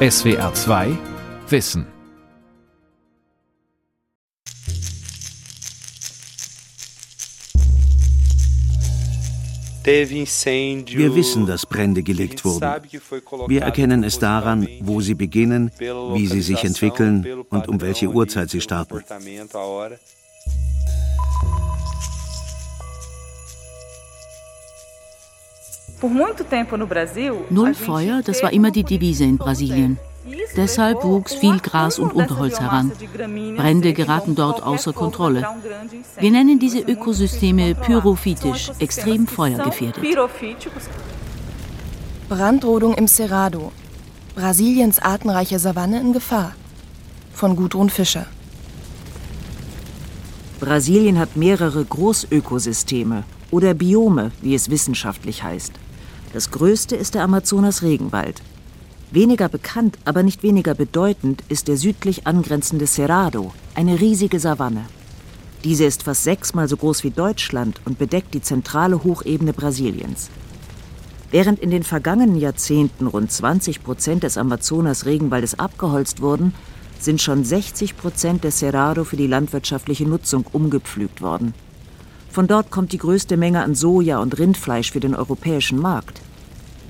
SWR 2 Wissen. Wir wissen, dass Brände gelegt wurden. Wir erkennen es daran, wo sie beginnen, wie sie sich entwickeln und um welche Uhrzeit sie starten. Null Feuer, das war immer die Devise in Brasilien. Deshalb wuchs viel Gras und Unterholz heran. Brände geraten dort außer Kontrolle. Wir nennen diese Ökosysteme pyrophytisch, extrem feuergefährdet. Brandrodung im Cerrado. Brasiliens artenreiche Savanne in Gefahr. Von Gudrun Fischer. Brasilien hat mehrere Großökosysteme oder Biome, wie es wissenschaftlich heißt. Das größte ist der Amazonas-Regenwald. Weniger bekannt, aber nicht weniger bedeutend ist der südlich angrenzende Cerrado, eine riesige Savanne. Diese ist fast sechsmal so groß wie Deutschland und bedeckt die zentrale Hochebene Brasiliens. Während in den vergangenen Jahrzehnten rund 20 Prozent des Amazonas-Regenwaldes abgeholzt wurden, sind schon 60 Prozent des Cerrado für die landwirtschaftliche Nutzung umgepflügt worden. Von dort kommt die größte Menge an Soja und Rindfleisch für den europäischen Markt.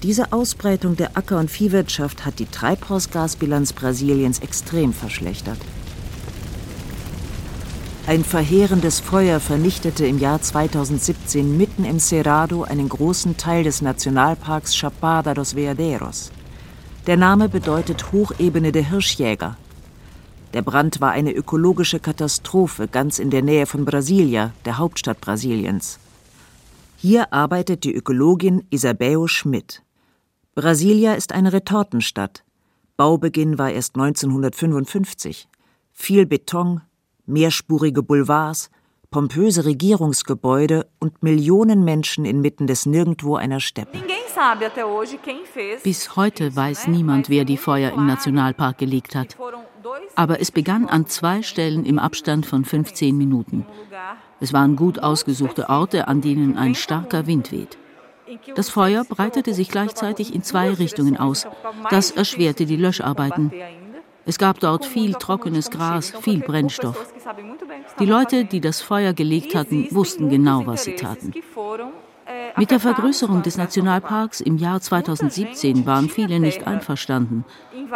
Diese Ausbreitung der Acker- und Viehwirtschaft hat die Treibhausgasbilanz Brasiliens extrem verschlechtert. Ein verheerendes Feuer vernichtete im Jahr 2017 mitten im Cerrado einen großen Teil des Nationalparks Chapada dos Veadeiros. Der Name bedeutet Hochebene der Hirschjäger. Der Brand war eine ökologische Katastrophe ganz in der Nähe von Brasilia, der Hauptstadt Brasiliens. Hier arbeitet die Ökologin Isabel Schmidt. Brasilia ist eine Retortenstadt. Baubeginn war erst 1955. Viel Beton, mehrspurige Boulevards, pompöse Regierungsgebäude und Millionen Menschen inmitten des Nirgendwo einer Steppe. Bis heute weiß niemand, wer die Feuer im Nationalpark gelegt hat. Aber es begann an zwei Stellen im Abstand von 15 Minuten. Es waren gut ausgesuchte Orte, an denen ein starker Wind weht. Das Feuer breitete sich gleichzeitig in zwei Richtungen aus. Das erschwerte die Löscharbeiten. Es gab dort viel trockenes Gras, viel Brennstoff. Die Leute, die das Feuer gelegt hatten, wussten genau, was sie taten. Mit der Vergrößerung des Nationalparks im Jahr 2017 waren viele nicht einverstanden.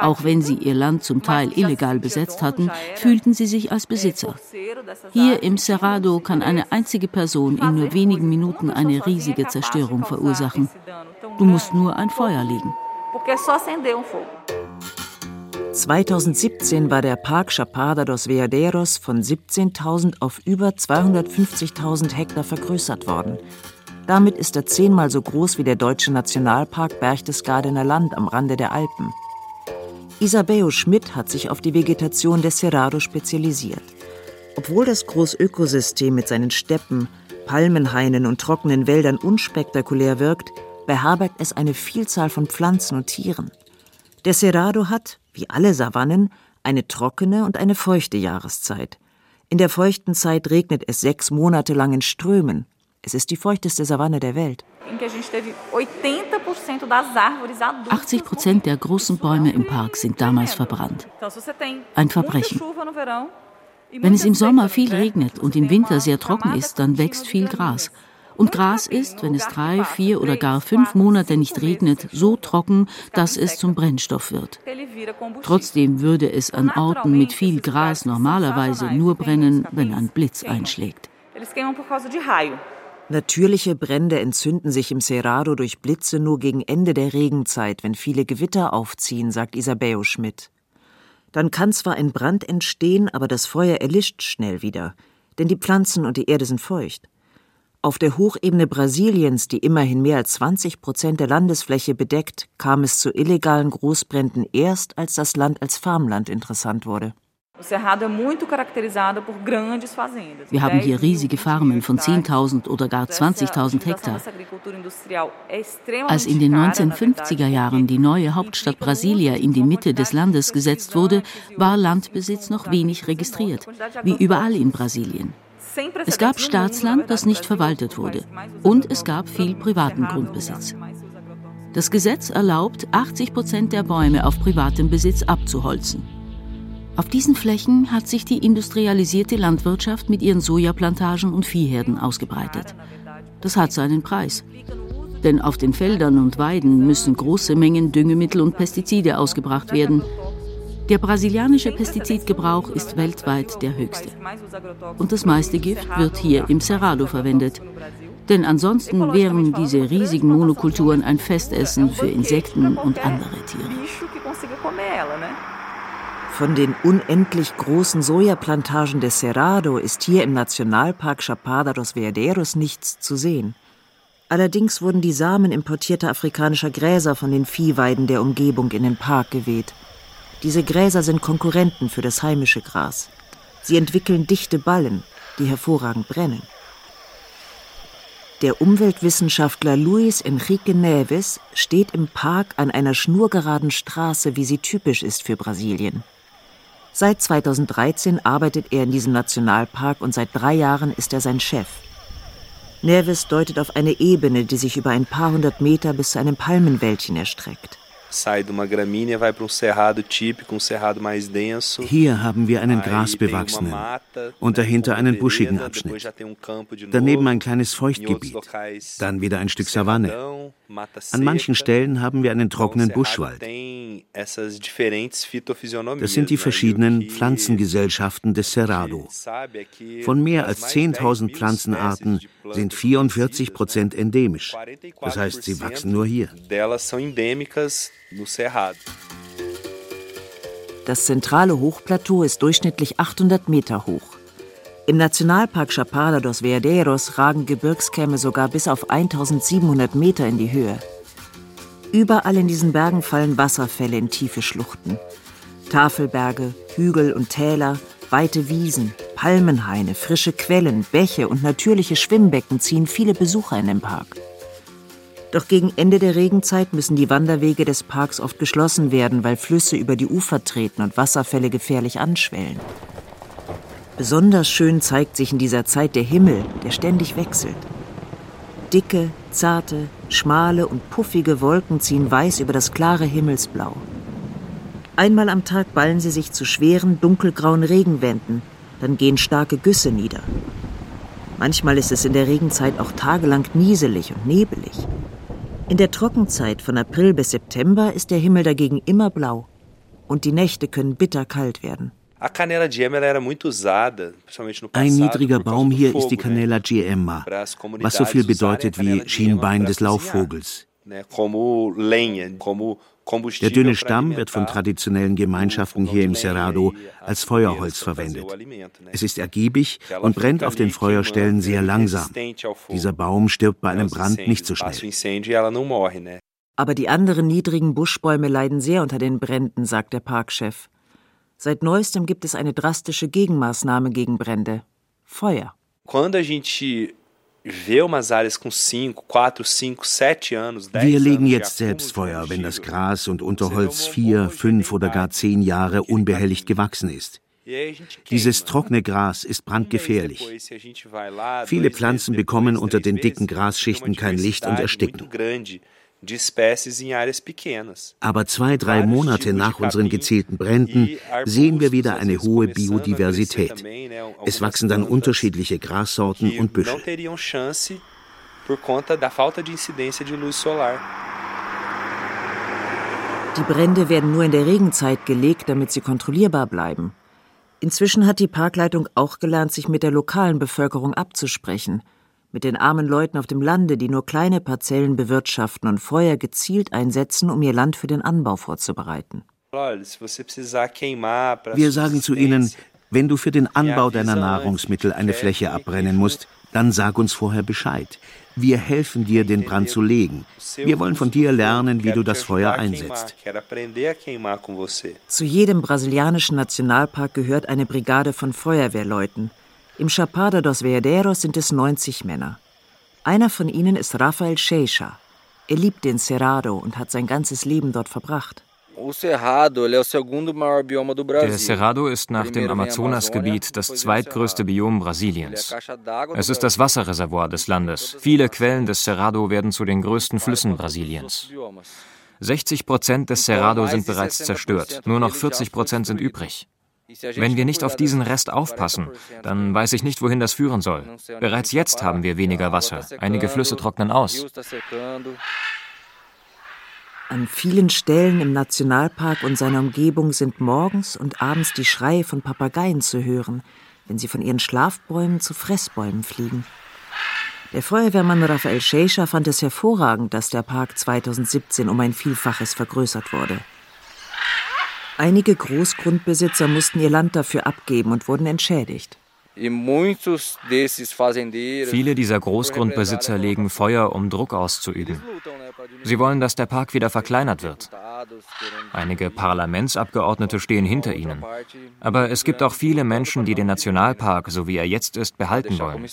Auch wenn sie ihr Land zum Teil illegal besetzt hatten, fühlten sie sich als Besitzer. Hier im Cerrado kann eine einzige Person in nur wenigen Minuten eine riesige Zerstörung verursachen. Du musst nur ein Feuer legen. 2017 war der Park Chapada dos Veadeiros von 17.000 auf über 250.000 Hektar vergrößert worden. Damit ist er zehnmal so groß wie der deutsche Nationalpark Berchtesgadener Land am Rande der Alpen. Isabeo Schmidt hat sich auf die Vegetation des Cerrado spezialisiert. Obwohl das Großökosystem mit seinen Steppen, Palmenhainen und trockenen Wäldern unspektakulär wirkt, beherbergt es eine Vielzahl von Pflanzen und Tieren. Der Cerrado hat, wie alle Savannen, eine trockene und eine feuchte Jahreszeit. In der feuchten Zeit regnet es sechs Monate lang in Strömen. Es ist die feuchteste Savanne der Welt. 80 Prozent der großen Bäume im Park sind damals verbrannt. Ein Verbrechen. Wenn es im Sommer viel regnet und im Winter sehr trocken ist, dann wächst viel Gras. Und Gras ist, wenn es drei, vier oder gar fünf Monate nicht regnet, so trocken, dass es zum Brennstoff wird. Trotzdem würde es an Orten mit viel Gras normalerweise nur brennen, wenn ein Blitz einschlägt. Natürliche Brände entzünden sich im Cerrado durch Blitze nur gegen Ende der Regenzeit, wenn viele Gewitter aufziehen, sagt Isabeo Schmidt. Dann kann zwar ein Brand entstehen, aber das Feuer erlischt schnell wieder, denn die Pflanzen und die Erde sind feucht. Auf der Hochebene Brasiliens, die immerhin mehr als 20 Prozent der Landesfläche bedeckt, kam es zu illegalen Großbränden erst, als das Land als Farmland interessant wurde. Wir haben hier riesige Farmen von 10.000 oder gar 20.000 Hektar. Als in den 1950er Jahren die neue Hauptstadt Brasilia in die Mitte des Landes gesetzt wurde, war Landbesitz noch wenig registriert, wie überall in Brasilien. Es gab Staatsland, das nicht verwaltet wurde, und es gab viel privaten Grundbesitz. Das Gesetz erlaubt, 80 Prozent der Bäume auf privatem Besitz abzuholzen. Auf diesen Flächen hat sich die industrialisierte Landwirtschaft mit ihren Sojaplantagen und Viehherden ausgebreitet. Das hat seinen Preis. Denn auf den Feldern und Weiden müssen große Mengen Düngemittel und Pestizide ausgebracht werden. Der brasilianische Pestizidgebrauch ist weltweit der höchste. Und das meiste Gift wird hier im Cerrado verwendet. Denn ansonsten wären diese riesigen Monokulturen ein Festessen für Insekten und andere Tiere. Von den unendlich großen Sojaplantagen des Cerrado ist hier im Nationalpark Chapada dos Veadeiros nichts zu sehen. Allerdings wurden die Samen importierter afrikanischer Gräser von den Viehweiden der Umgebung in den Park geweht. Diese Gräser sind Konkurrenten für das heimische Gras. Sie entwickeln dichte Ballen, die hervorragend brennen. Der Umweltwissenschaftler Luis Enrique Neves steht im Park an einer schnurgeraden Straße, wie sie typisch ist für Brasilien. Seit 2013 arbeitet er in diesem Nationalpark und seit drei Jahren ist er sein Chef. Neves deutet auf eine Ebene, die sich über ein paar hundert Meter bis zu einem Palmenwäldchen erstreckt. Hier haben wir einen grasbewachsenen und dahinter einen buschigen Abschnitt. Daneben ein kleines Feuchtgebiet, dann wieder ein Stück Savanne. An manchen Stellen haben wir einen trockenen Buschwald. Das sind die verschiedenen Pflanzengesellschaften des Cerrado. Von mehr als 10.000 Pflanzenarten sind 44 Prozent endemisch. Das heißt, sie wachsen nur hier. Das zentrale Hochplateau ist durchschnittlich 800 Meter hoch. Im Nationalpark Chapada dos Veadeiros ragen Gebirgskämme sogar bis auf 1700 Meter in die Höhe. Überall in diesen Bergen fallen Wasserfälle in tiefe Schluchten. Tafelberge, Hügel und Täler, weite Wiesen, Palmenhaine, frische Quellen, Bäche und natürliche Schwimmbecken ziehen viele Besucher in den Park. Doch gegen Ende der Regenzeit müssen die Wanderwege des Parks oft geschlossen werden, weil Flüsse über die Ufer treten und Wasserfälle gefährlich anschwellen. Besonders schön zeigt sich in dieser Zeit der Himmel, der ständig wechselt. Dicke, zarte, schmale und puffige Wolken ziehen weiß über das klare Himmelsblau. Einmal am Tag ballen sie sich zu schweren, dunkelgrauen Regenwänden, dann gehen starke Güsse nieder. Manchmal ist es in der Regenzeit auch tagelang nieselig und nebelig. In der Trockenzeit von April bis September ist der Himmel dagegen immer blau und die Nächte können bitterkalt werden. Ein niedriger Baum hier ist die Canela Giemma, was so viel bedeutet wie Schienbein des Laufvogels. Der dünne Stamm wird von traditionellen Gemeinschaften hier im Cerrado als Feuerholz verwendet. Es ist ergiebig und brennt auf den Feuerstellen sehr langsam. Dieser Baum stirbt bei einem Brand nicht so schnell. Aber die anderen niedrigen Buschbäume leiden sehr unter den Bränden, sagt der Parkchef. Seit neuestem gibt es eine drastische Gegenmaßnahme gegen Brände: Feuer. Wir legen jetzt selbst Feuer, wenn das Gras und Unterholz vier, fünf oder gar zehn Jahre unbehelligt gewachsen ist. Dieses trockene Gras ist brandgefährlich. Viele Pflanzen bekommen unter den dicken Grasschichten kein Licht und ersticken. Aber zwei, drei Monate nach unseren gezielten Bränden e sehen wir wieder eine hohe Biodiversität. Es wachsen dann unterschiedliche Grassorten und Büsche. Die Brände werden nur in der Regenzeit gelegt, damit sie kontrollierbar bleiben. Inzwischen hat die Parkleitung auch gelernt, sich mit der lokalen Bevölkerung abzusprechen – mit den armen Leuten auf dem Lande, die nur kleine Parzellen bewirtschaften und Feuer gezielt einsetzen, um ihr Land für den Anbau vorzubereiten. Wir sagen zu ihnen, wenn du für den Anbau deiner Nahrungsmittel eine Fläche abbrennen musst, dann sag uns vorher Bescheid. Wir helfen dir, den Brand zu legen. Wir wollen von dir lernen, wie du das Feuer einsetzt. Zu jedem brasilianischen Nationalpark gehört eine Brigade von Feuerwehrleuten. Im Chapada dos Veadeiros sind es 90 Männer. Einer von ihnen ist Rafael Seixas. Er liebt den Cerrado und hat sein ganzes Leben dort verbracht. Der Cerrado ist nach dem Amazonasgebiet das zweitgrößte Biom Brasiliens. Es ist das Wasserreservoir des Landes. Viele Quellen des Cerrado werden zu den größten Flüssen Brasiliens. 60 Prozent des Cerrado sind bereits zerstört, nur noch 40 Prozent sind übrig. Wenn wir nicht auf diesen Rest aufpassen, dann weiß ich nicht, wohin das führen soll. Bereits jetzt haben wir weniger Wasser. Einige Flüsse trocknen aus. An vielen Stellen im Nationalpark und seiner Umgebung sind morgens und abends die Schreie von Papageien zu hören, wenn sie von ihren Schlafbäumen zu Fressbäumen fliegen. Der Feuerwehrmann Rafael Scheischer fand es hervorragend, dass der Park 2017 um ein Vielfaches vergrößert wurde. Einige Großgrundbesitzer mussten ihr Land dafür abgeben und wurden entschädigt. Viele dieser Großgrundbesitzer legen Feuer, um Druck auszuüben. Sie wollen, dass der Park wieder verkleinert wird. Einige Parlamentsabgeordnete stehen hinter ihnen. Aber es gibt auch viele Menschen, die den Nationalpark, so wie er jetzt ist, behalten wollen.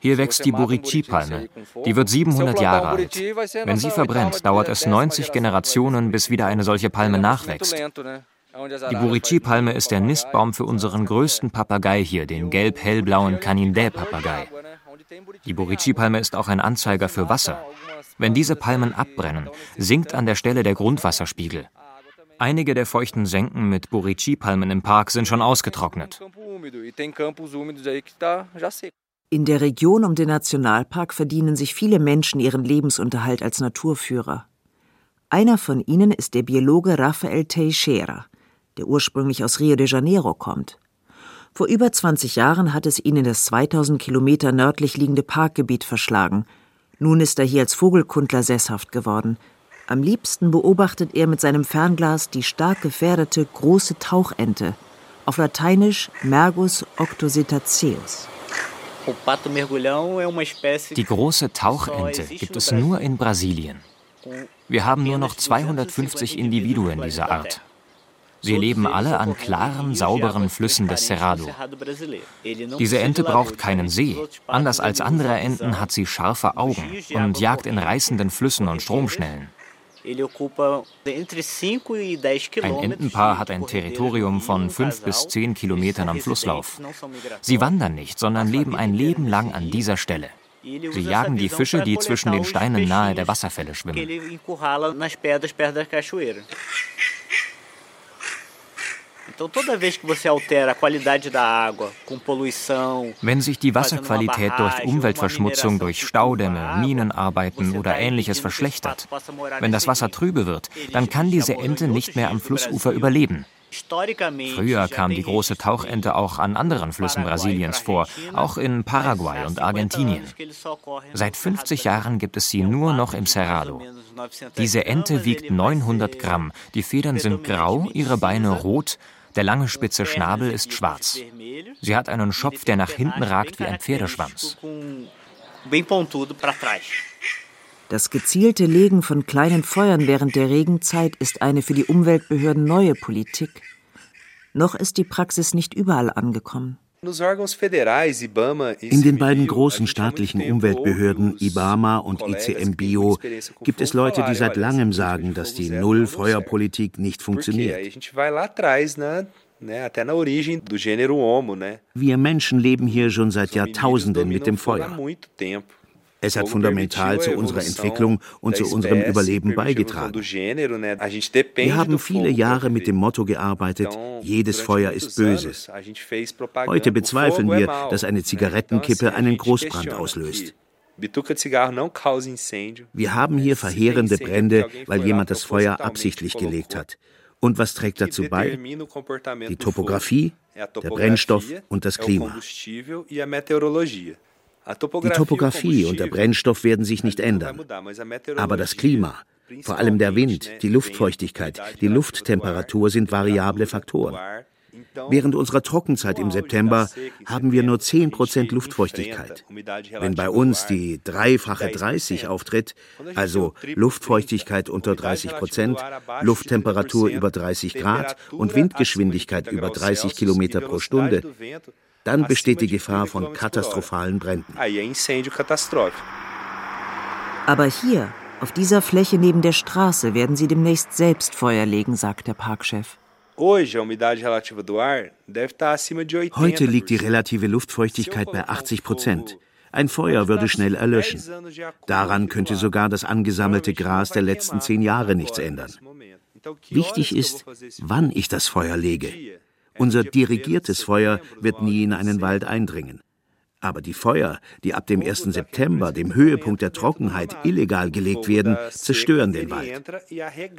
Hier wächst die Buriti-Palme. Die wird 700 Jahre alt. Wenn sie verbrennt, dauert es 90 Generationen, bis wieder eine solche Palme nachwächst. Die Buriti-Palme ist der Nistbaum für unseren größten Papagei hier, den gelb-hellblauen Canindé-Papagei. Die Buriti-Palme ist auch ein Anzeiger für Wasser. Wenn diese Palmen abbrennen, sinkt an der Stelle der Grundwasserspiegel. Einige der feuchten Senken mit Borichi-Palmen im Park sind schon ausgetrocknet. In der Region um den Nationalpark verdienen sich viele Menschen ihren Lebensunterhalt als Naturführer. Einer von ihnen ist der Biologe Rafael Teixeira, der ursprünglich aus Rio de Janeiro kommt. Vor über 20 Jahren hat es ihn in das 2000 Kilometer nördlich liegende Parkgebiet verschlagen. Nun ist er hier als Vogelkundler sesshaft geworden – am liebsten beobachtet er mit seinem Fernglas die stark gefährdete große Tauchente, auf Lateinisch Mergus octocetaceus. Die große Tauchente gibt es nur in Brasilien. Wir haben nur noch 250 Individuen dieser Art. Sie leben alle an klaren, sauberen Flüssen des Cerrado. Diese Ente braucht keinen See. Anders als andere Enten hat sie scharfe Augen und jagt in reißenden Flüssen und Stromschnellen. E ein Entenpaar hat ein Territorium von fünf bis zehn Kilometern am Flusslauf. Sie wandern nicht, sondern leben ein Leben lang an dieser Stelle. Sie jagen die Fische, die zwischen den Steinen nahe der Wasserfälle schwimmen. Wenn sich die Wasserqualität durch Umweltverschmutzung, durch Staudämme, Minenarbeiten oder ähnliches verschlechtert, wenn das Wasser trübe wird, dann kann diese Ente nicht mehr am Flussufer überleben. Früher kam die große Tauchente auch an anderen Flüssen Brasiliens vor, auch in Paraguay und Argentinien. Seit 50 Jahren gibt es sie nur noch im Cerrado. Diese Ente wiegt 900 Gramm, die Federn sind grau, ihre Beine rot der lange spitze Schnabel ist schwarz. Sie hat einen Schopf, der nach hinten ragt wie ein Pferdeschwanz. Das gezielte Legen von kleinen Feuern während der Regenzeit ist eine für die Umweltbehörden neue Politik. Noch ist die Praxis nicht überall angekommen. In den beiden großen staatlichen Umweltbehörden IBAMA und ICMBio gibt es Leute, die seit langem sagen, dass die Null-Feuerpolitik nicht funktioniert. Wir Menschen leben hier schon seit Jahrtausenden mit dem Feuer. Es hat fundamental zu unserer Entwicklung und zu unserem Überleben beigetragen. Wir haben viele Jahre mit dem Motto gearbeitet, jedes Feuer ist böse. Heute bezweifeln wir, dass eine Zigarettenkippe einen Großbrand auslöst. Wir haben hier verheerende Brände, weil jemand das Feuer absichtlich gelegt hat. Und was trägt dazu bei? Die Topographie, der Brennstoff und das Klima. Die Topographie und der Brennstoff werden sich nicht ändern. Aber das Klima, vor allem der Wind, die Luftfeuchtigkeit, die Lufttemperatur sind variable Faktoren. Während unserer Trockenzeit im September haben wir nur 10% Luftfeuchtigkeit. Wenn bei uns die dreifache 30 auftritt, also Luftfeuchtigkeit unter 30% Lufttemperatur über 30 Grad und Windgeschwindigkeit über 30 Kilometer pro Stunde, dann besteht die Gefahr von katastrophalen Bränden. Aber hier, Auf dieser Fläche neben der Straße werden sie demnächst selbst Feuer legen, sagt der Parkchef. Heute liegt die relative Luftfeuchtigkeit bei 80 Prozent. Ein Feuer würde schnell erlöschen. Daran könnte sogar das angesammelte Gras der letzten zehn Jahre nichts ändern. Wichtig ist, wann ich das Feuer lege. Unser dirigiertes Feuer wird nie in einen Wald eindringen. Aber die Feuer, die ab dem 1. September, dem Höhepunkt der Trockenheit, illegal gelegt werden, zerstören den Wald.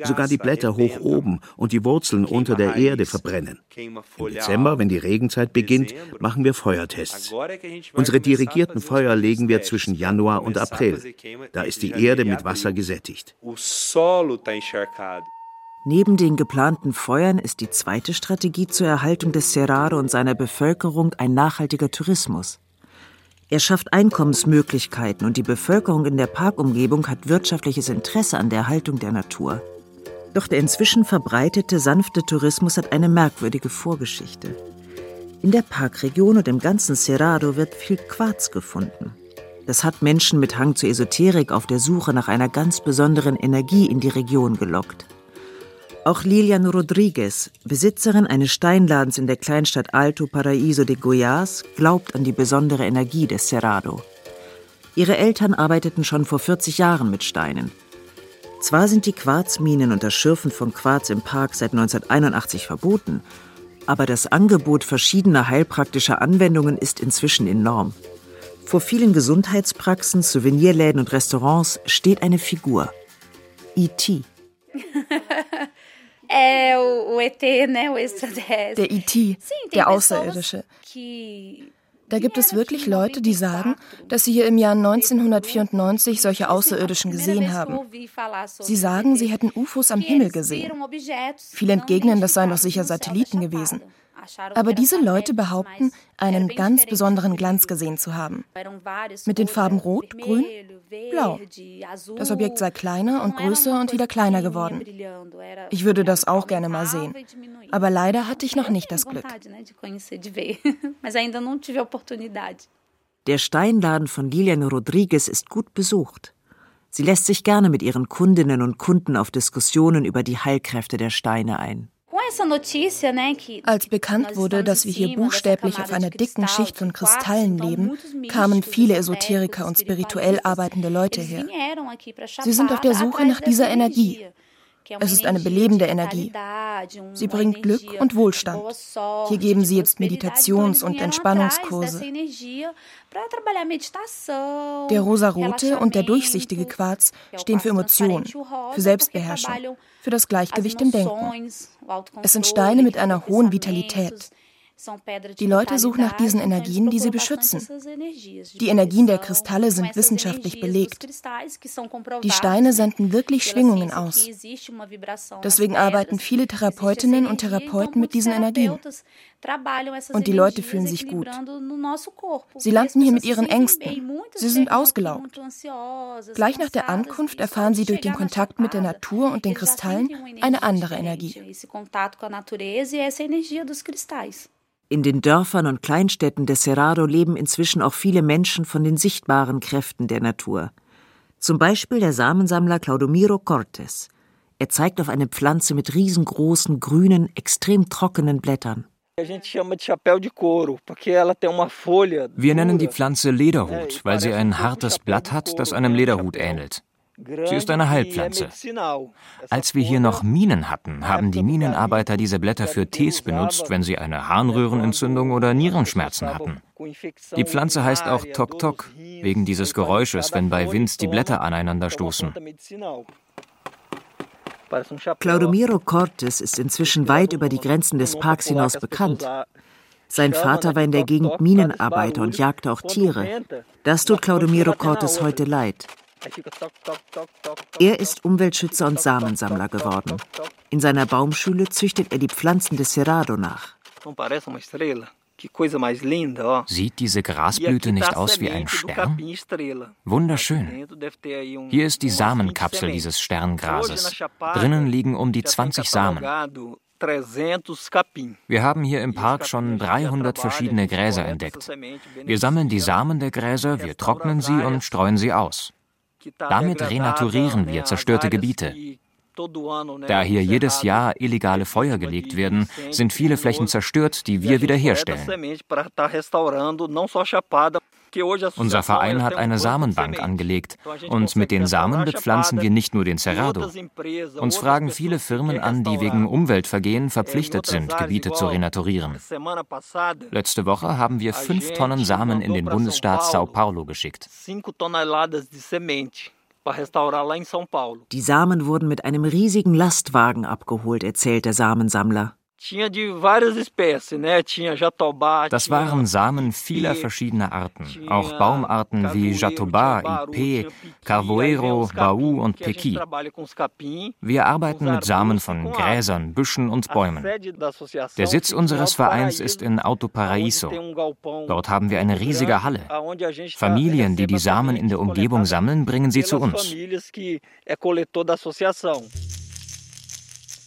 Sogar die Blätter hoch oben und die Wurzeln unter der Erde verbrennen. Im Dezember, wenn die Regenzeit beginnt, machen wir Feuertests. Unsere dirigierten Feuer legen wir zwischen Januar und April. Da ist die Erde mit Wasser gesättigt. Neben den geplanten Feuern ist die zweite Strategie zur Erhaltung des Cerrado und seiner Bevölkerung ein nachhaltiger Tourismus. Er schafft Einkommensmöglichkeiten und die Bevölkerung in der Parkumgebung hat wirtschaftliches Interesse an der Erhaltung der Natur. Doch der inzwischen verbreitete sanfte Tourismus hat eine merkwürdige Vorgeschichte. In der Parkregion und im ganzen Cerrado wird viel Quarz gefunden. Das hat Menschen mit Hang zur Esoterik auf der Suche nach einer ganz besonderen Energie in die Region gelockt. Auch Lilian Rodriguez, Besitzerin eines Steinladens in der Kleinstadt Alto Paraíso de Goiás, glaubt an die besondere Energie des Cerrado. Ihre Eltern arbeiteten schon vor 40 Jahren mit Steinen. Zwar sind die Quarzminen und das Schürfen von Quarz im Park seit 1981 verboten, aber das Angebot verschiedener heilpraktischer Anwendungen ist inzwischen enorm. Vor vielen Gesundheitspraxen, Souvenirläden und Restaurants steht eine Figur. E.T. Der IT, der Außerirdische. Da gibt es wirklich Leute, die sagen, dass sie hier im Jahr 1994 solche Außerirdischen gesehen haben. Sie sagen, sie hätten UFOs am Himmel gesehen. Viele entgegnen, das seien doch sicher Satelliten gewesen. Aber diese Leute behaupten, einen ganz besonderen Glanz gesehen zu haben. Mit den Farben Rot, Grün, Blau. Das Objekt sei kleiner und größer und wieder kleiner geworden. Ich würde das auch gerne mal sehen. Aber leider hatte ich noch nicht das Glück. Der Steinladen von Lilian Rodriguez ist gut besucht. Sie lässt sich gerne mit ihren Kundinnen und Kunden auf Diskussionen über die Heilkräfte der Steine ein. Als bekannt wurde, dass wir hier buchstäblich auf einer dicken Schicht von Kristallen leben, kamen viele Esoteriker und spirituell arbeitende Leute her. Sie sind auf der Suche nach dieser Energie. Es ist eine belebende Energie. Sie bringt Glück und Wohlstand. Hier geben sie jetzt Meditations- und Entspannungskurse. Der rosarote und der durchsichtige Quarz stehen für Emotionen, für Selbstbeherrschung, für das Gleichgewicht im Denken. Es sind Steine mit einer hohen Vitalität. Die Leute suchen nach diesen Energien, die sie beschützen. Die Energien der Kristalle sind wissenschaftlich belegt. Die Steine senden wirklich Schwingungen aus. Deswegen arbeiten viele Therapeutinnen und Therapeuten mit diesen Energien. Und die Leute fühlen sich gut. Sie landen hier mit ihren Ängsten. Sie sind ausgelaugt. Gleich nach der Ankunft erfahren sie durch den Kontakt mit der Natur und den Kristallen eine andere Energie. In den Dörfern und Kleinstädten des Cerrado leben inzwischen auch viele Menschen von den sichtbaren Kräften der Natur. Zum Beispiel der Samensammler Claudomiro Cortes. Er zeigt auf eine Pflanze mit riesengroßen, grünen, extrem trockenen Blättern. Wir nennen die Pflanze Lederhut, weil sie ein hartes Blatt hat, das einem Lederhut ähnelt. Sie ist eine Heilpflanze. Als wir hier noch Minen hatten, haben die Minenarbeiter diese Blätter für Tees benutzt, wenn sie eine Harnröhrenentzündung oder Nierenschmerzen hatten. Die Pflanze heißt auch Tok Tok, wegen dieses Geräusches, wenn bei Wind die Blätter aneinander stoßen. Claudomiro Cortes ist inzwischen weit über die Grenzen des Parks hinaus bekannt. Sein Vater war in der Gegend Minenarbeiter und jagte auch Tiere. Das tut Claudomiro Cortes heute leid. Er ist Umweltschützer und Samensammler geworden. In seiner Baumschule züchtet er die Pflanzen des Cerrado nach. Sieht diese Grasblüte nicht aus wie ein Stern? Wunderschön. Hier ist die Samenkapsel dieses Sterngrases. Drinnen liegen um die 20 Samen. Wir haben hier im Park schon 300 verschiedene Gräser entdeckt. Wir sammeln die Samen der Gräser, wir trocknen sie und streuen sie aus. Damit renaturieren wir zerstörte Gebiete. Da hier jedes Jahr illegale Feuer gelegt werden, sind viele Flächen zerstört, die wir wiederherstellen. Unser Verein hat eine Samenbank angelegt und mit den Samen bepflanzen wir nicht nur den Cerrado. Uns fragen viele Firmen an, die wegen Umweltvergehen verpflichtet sind, Gebiete zu renaturieren. Letzte Woche haben wir fünf Tonnen Samen in den Bundesstaat Sao Paulo geschickt. Die Samen wurden mit einem riesigen Lastwagen abgeholt, erzählt der Samensammler. Das waren Samen vieler verschiedener Arten, auch Baumarten wie Jatobá, Ipé, Carvoeiro, Baú und Pequi. Wir arbeiten mit Samen von Gräsern, Büschen und Bäumen. Der Sitz unseres Vereins ist in Alto Paraíso. Dort haben wir eine riesige Halle. Familien, die die Samen in der Umgebung sammeln, bringen sie zu uns.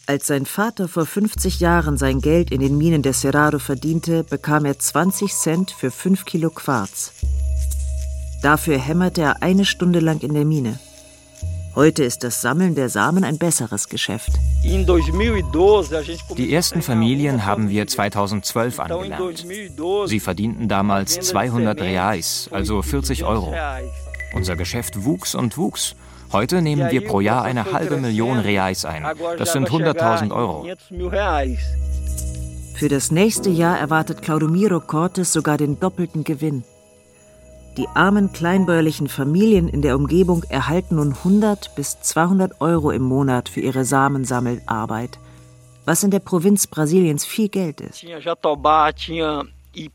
Als sein Vater vor 50 Jahren sein Geld in den Minen der Cerrado verdiente, bekam er 20 Cent für 5 Kilo Quarz. Dafür hämmerte er eine Stunde lang in der Mine. Heute ist das Sammeln der Samen ein besseres Geschäft. Die ersten Familien haben wir 2012 angelernt. Sie verdienten damals 200 Reais, also 40 Euro. Unser Geschäft wuchs und wuchs. Heute nehmen wir pro Jahr eine halbe Million Reais ein. Das sind 100.000 Euro. Für das nächste Jahr erwartet Claudomiro Cortes sogar den doppelten Gewinn. Die armen kleinbäuerlichen Familien in der Umgebung erhalten nun 100 bis 200 Euro im Monat für ihre Samensammelarbeit, was in der Provinz Brasiliens viel Geld ist.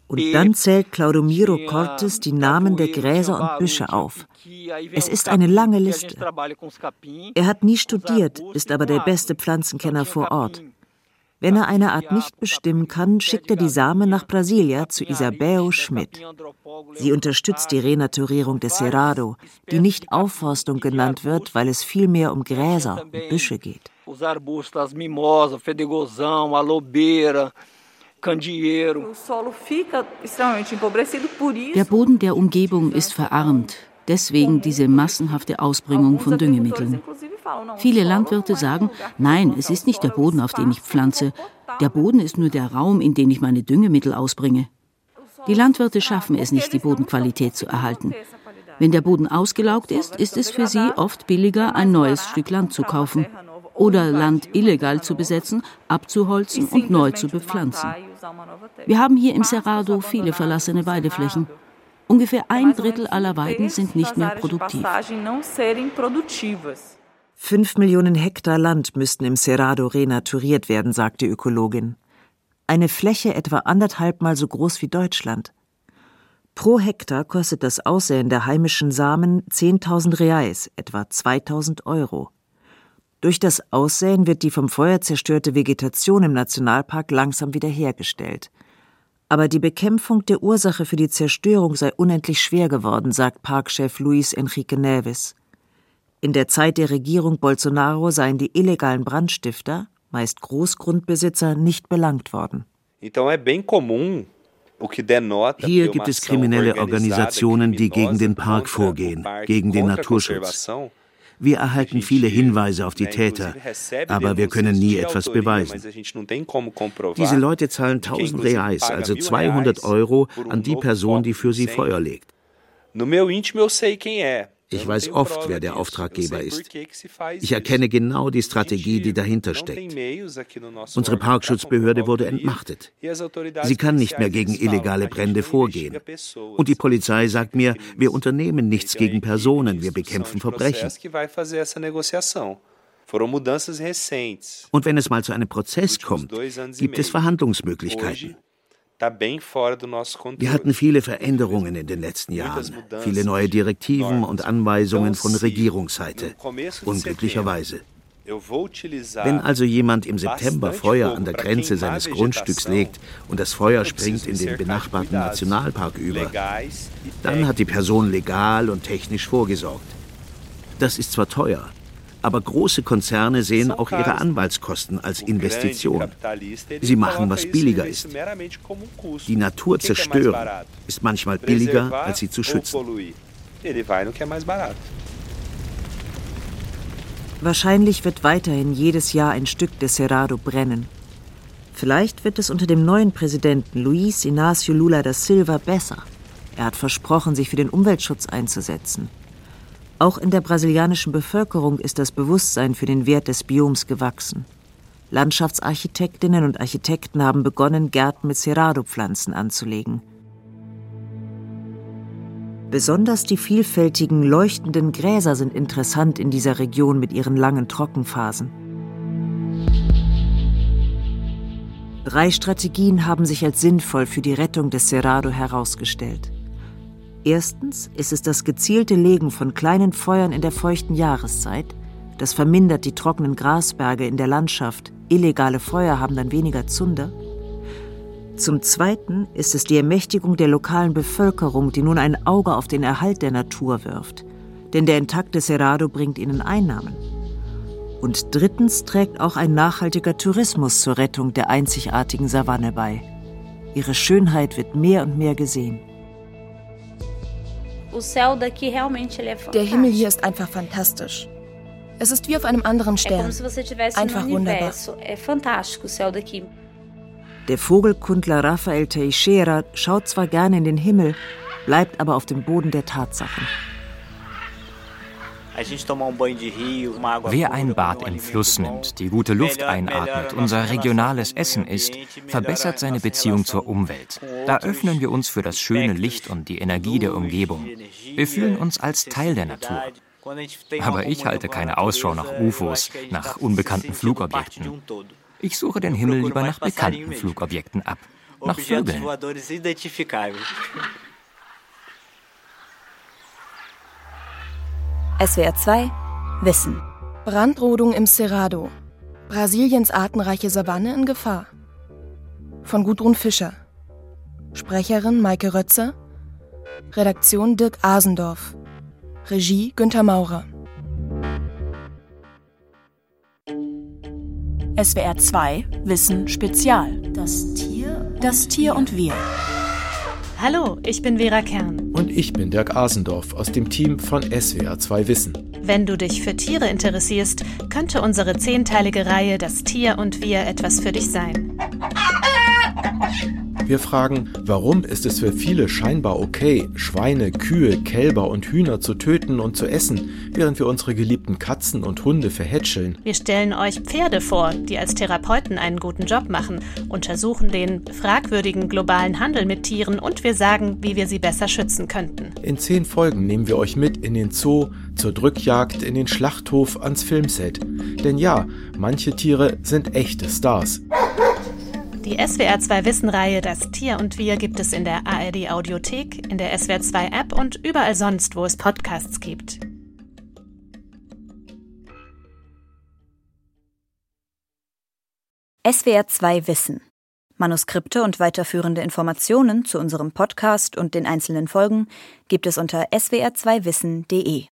Und dann zählt Claudomiro Cortes die Namen der Gräser und Büsche auf. Es ist eine lange Liste. Er hat nie studiert, ist aber der beste Pflanzenkenner vor Ort. Wenn er eine Art nicht bestimmen kann, schickt er die Samen nach Brasilia zu Isabel Schmidt. Sie unterstützt die Renaturierung des Cerrado, die nicht Aufforstung genannt wird, weil es vielmehr um Gräser und Büsche geht. Os arbustos, mimosa, fedegosão, alobeira, der Boden der Umgebung ist verarmt, deswegen diese massenhafte Ausbringung von Düngemitteln. Viele Landwirte sagen, nein, es ist nicht der Boden, auf den ich pflanze. Der Boden ist nur der Raum, in den ich meine Düngemittel ausbringe. Die Landwirte schaffen es nicht, die Bodenqualität zu erhalten. Wenn der Boden ausgelaugt ist, ist es für sie oft billiger, ein neues Stück Land zu kaufen oder Land illegal zu besetzen, abzuholzen und neu zu bepflanzen. Wir haben hier im Cerrado viele verlassene Weideflächen. Ungefähr ein Drittel aller Weiden sind nicht mehr produktiv. Fünf Millionen Hektar Land müssten im Cerrado renaturiert werden, sagt die Ökologin. Eine Fläche etwa anderthalbmal so groß wie Deutschland. Pro Hektar kostet das Aussäen der heimischen Samen 10.000 Reais, etwa 2.000 Euro. Durch das Aussäen wird die vom Feuer zerstörte Vegetation im Nationalpark langsam wiederhergestellt. Aber die Bekämpfung der Ursache für die Zerstörung sei unendlich schwer geworden, sagt Parkchef Luis Enrique Neves. In der Zeit der Regierung Bolsonaro seien die illegalen Brandstifter, meist Großgrundbesitzer, nicht belangt worden. Hier gibt es kriminelle Organisationen, die gegen den Park vorgehen, gegen den Naturschutz. Wir erhalten viele Hinweise auf die Täter, aber wir können nie etwas beweisen. Diese Leute zahlen 1000 Reais, also 200 Euro, an die Person, die für sie Feuer legt. Ich weiß oft, wer der Auftraggeber ist. Ich erkenne genau die Strategie, die dahinter steckt. Unsere Parkschutzbehörde wurde entmachtet. Sie kann nicht mehr gegen illegale Brände vorgehen. Und die Polizei sagt mir, wir unternehmen nichts gegen Personen, wir bekämpfen Verbrechen. Und wenn es mal zu einem Prozess kommt, gibt es Verhandlungsmöglichkeiten. Wir hatten viele Veränderungen in den letzten Jahren, viele neue Direktiven und Anweisungen von Regierungsseite, unglücklicherweise. Wenn also jemand im September Feuer an der Grenze seines Grundstücks legt und das Feuer springt in den benachbarten Nationalpark über, dann hat die Person legal und technisch vorgesorgt. Das ist zwar teuer, aber große Konzerne sehen auch ihre Anwaltskosten als Investition. Sie machen, was billiger ist. Die Natur zerstören ist manchmal billiger, als sie zu schützen. Wahrscheinlich wird weiterhin jedes Jahr ein Stück des Cerrado brennen. Vielleicht wird es unter dem neuen Präsidenten Luis Inácio Lula da Silva besser. Er hat versprochen, sich für den Umweltschutz einzusetzen. Auch in der brasilianischen Bevölkerung ist das Bewusstsein für den Wert des Bioms gewachsen. Landschaftsarchitektinnen und Architekten haben begonnen, Gärten mit Cerrado-Pflanzen anzulegen. Besonders die vielfältigen leuchtenden Gräser sind interessant in dieser Region mit ihren langen Trockenphasen. Drei Strategien haben sich als sinnvoll für die Rettung des Cerrado herausgestellt. Erstens ist es das gezielte Legen von kleinen Feuern in der feuchten Jahreszeit. Das vermindert die trockenen Grasberge in der Landschaft. Illegale Feuer haben dann weniger Zunder. Zum Zweiten ist es die Ermächtigung der lokalen Bevölkerung, die nun ein Auge auf den Erhalt der Natur wirft. Denn der intakte Cerrado bringt ihnen Einnahmen. Und drittens trägt auch ein nachhaltiger Tourismus zur Rettung der einzigartigen Savanne bei. Ihre Schönheit wird mehr und mehr gesehen. Der Himmel hier ist einfach fantastisch. Es ist wie auf einem anderen Stern. Einfach wunderbar. Der Vogelkundler Rafael Teixeira schaut zwar gerne in den Himmel, bleibt aber auf dem Boden der Tatsachen. Wer ein Bad im Fluss nimmt, die gute Luft einatmet, unser regionales Essen isst, verbessert seine Beziehung zur Umwelt. Da öffnen wir uns für das schöne Licht und die Energie der Umgebung. Wir fühlen uns als Teil der Natur. Aber ich halte keine Ausschau nach UFOs, nach unbekannten Flugobjekten. Ich suche den Himmel lieber nach bekannten Flugobjekten ab, nach Vögeln. SWR 2 Wissen. Brandrodung im Cerrado. Brasiliens artenreiche Savanne in Gefahr. Von Gudrun Fischer. Sprecherin Maike Rötzer. Redaktion Dirk Asendorf. Regie Günter Maurer. SWR 2 Wissen Spezial. Das Tier, das Tier und wir. Hallo, ich bin Vera Kern. Und ich bin Dirk Asendorf aus dem Team von SWR 2 Wissen. Wenn du dich für Tiere interessierst, könnte unsere zehnteilige Reihe Das Tier und wir etwas für dich sein. Wir fragen, warum ist es für viele scheinbar okay, Schweine, Kühe, Kälber und Hühner zu töten und zu essen, während wir unsere geliebten Katzen und Hunde verhätscheln? Wir stellen euch Pferde vor, die als Therapeuten einen guten Job machen, untersuchen den fragwürdigen globalen Handel mit Tieren und wir sagen, wie wir sie besser schützen könnten. In zehn Folgen nehmen wir euch mit in den Zoo, zur Drückjagd, in den Schlachthof, ans Filmset. Denn ja, manche Tiere sind echte Stars. Die SWR 2 Wissenreihe Das Tier und wir gibt es in der ARD Audiothek, in der SWR 2 App und überall sonst, wo es Podcasts gibt. SWR 2 Wissen. Manuskripte und weiterführende Informationen zu unserem Podcast und den einzelnen Folgen gibt es unter swr2wissen.de.